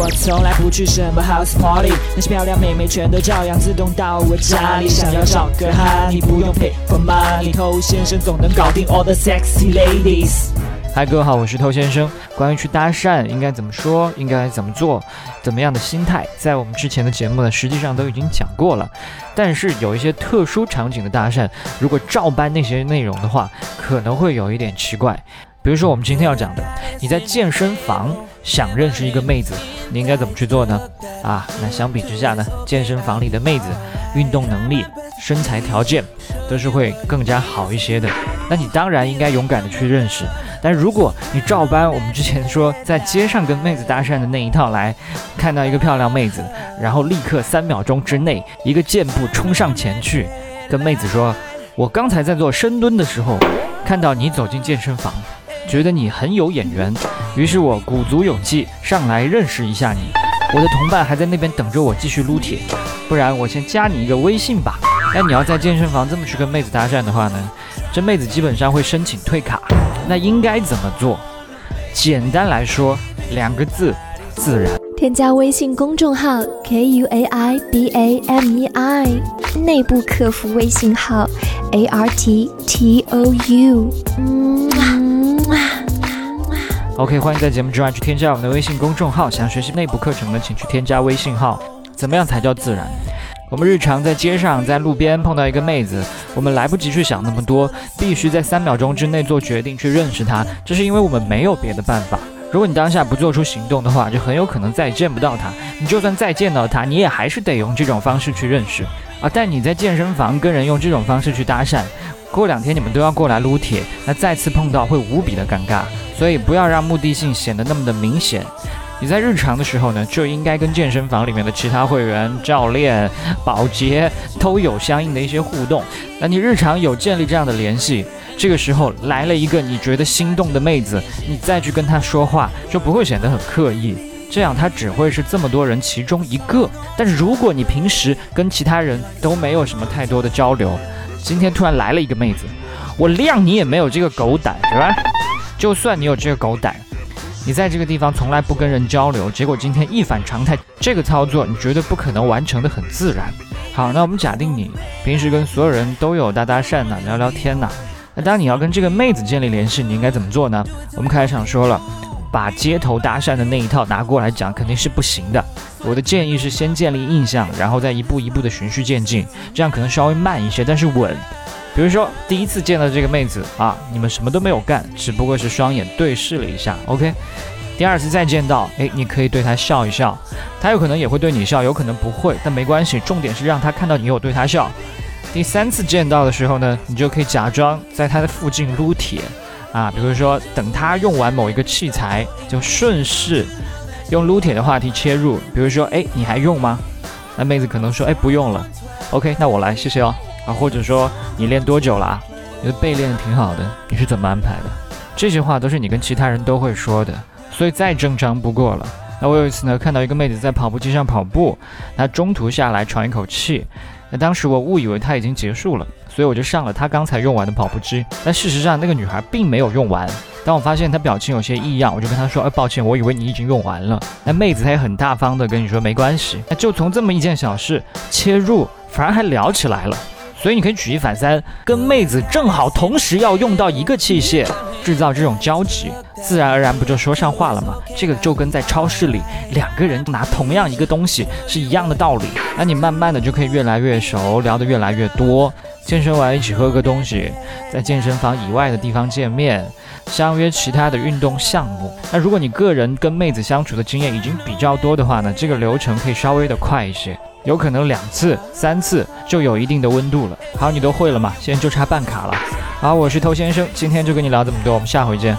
我从来不去什么 house party，那些漂亮妹妹全都照样自动到我家里。想要找个哈，你不用 pay for money，偷先生总能搞定 all the sexy ladies。嗨，各位好，我是偷先生。关于去搭讪应该怎么说，应该怎么做，怎么样的心态，在我们之前的节目呢，实际上都已经讲过了。但是有一些特殊场景的搭讪，如果照搬那些内容的话，可能会有一点奇怪。比如说我们今天要讲的，你在健身房想认识一个妹子，你应该怎么去做呢？啊，那相比之下呢，健身房里的妹子运动能力、身材条件都是会更加好一些的。那你当然应该勇敢的去认识。但如果你照搬我们之前说在街上跟妹子搭讪的那一套来，看到一个漂亮妹子，然后立刻三秒钟之内一个箭步冲上前去，跟妹子说：“我刚才在做深蹲的时候，看到你走进健身房，觉得你很有眼缘，于是我鼓足勇气上来认识一下你。我的同伴还在那边等着我继续撸铁，不然我先加你一个微信吧。那你要在健身房这么去跟妹子搭讪的话呢，这妹子基本上会申请退卡。”那应该怎么做？简单来说，两个字：自然。添加微信公众号 k u a i b a m e i，内部客服微信号 a r t t o u。OK，欢迎在节目之外去添加我们的微信公众号。想学习内部课程的，请去添加微信号。怎么样才叫自然？我们日常在街上、在路边碰到一个妹子，我们来不及去想那么多，必须在三秒钟之内做决定去认识她。这是因为我们没有别的办法。如果你当下不做出行动的话，就很有可能再也见不到她。你就算再见到她，你也还是得用这种方式去认识啊。但你在健身房跟人用这种方式去搭讪，过两天你们都要过来撸铁，那再次碰到会无比的尴尬。所以不要让目的性显得那么的明显。你在日常的时候呢，就应该跟健身房里面的其他会员、教练、保洁都有相应的一些互动。那你日常有建立这样的联系，这个时候来了一个你觉得心动的妹子，你再去跟她说话，就不会显得很刻意。这样她只会是这么多人其中一个。但是如果你平时跟其他人都没有什么太多的交流，今天突然来了一个妹子，我谅你也没有这个狗胆，是吧？就算你有这个狗胆。你在这个地方从来不跟人交流，结果今天一反常态，这个操作你绝对不可能完成的很自然。好，那我们假定你平时跟所有人都有搭搭讪呢，聊聊天呢。那当你要跟这个妹子建立联系，你应该怎么做呢？我们开场说了，把街头搭讪的那一套拿过来讲肯定是不行的。我的建议是先建立印象，然后再一步一步的循序渐进，这样可能稍微慢一些，但是稳。比如说，第一次见到这个妹子啊，你们什么都没有干，只不过是双眼对视了一下，OK。第二次再见到，哎，你可以对她笑一笑，她有可能也会对你笑，有可能不会，但没关系，重点是让她看到你有对她笑。第三次见到的时候呢，你就可以假装在她的附近撸铁啊，比如说等她用完某一个器材，就顺势用撸铁的话题切入，比如说，哎，你还用吗？那妹子可能说，哎，不用了，OK，那我来，谢谢哦。啊，或者说你练多久了？你的背练得挺好的，你是怎么安排的？这些话都是你跟其他人都会说的，所以再正常不过了。那我有一次呢，看到一个妹子在跑步机上跑步，她中途下来喘一口气，那当时我误以为她已经结束了，所以我就上了她刚才用完的跑步机。但事实上那个女孩并没有用完。当我发现她表情有些异样，我就跟她说：“哎，抱歉，我以为你已经用完了。”那妹子她也很大方的跟你说：“没关系。”那就从这么一件小事切入，反而还聊起来了。所以你可以举一反三，跟妹子正好同时要用到一个器械，制造这种交集，自然而然不就说上话了吗？这个就跟在超市里两个人拿同样一个东西是一样的道理。那你慢慢的就可以越来越熟，聊得越来越多。健身完一起喝个东西，在健身房以外的地方见面，相约其他的运动项目。那如果你个人跟妹子相处的经验已经比较多的话呢，这个流程可以稍微的快一些。有可能两次、三次就有一定的温度了。好，你都会了吗？现在就差办卡了。好，我是偷先生，今天就跟你聊这么多，我们下回见。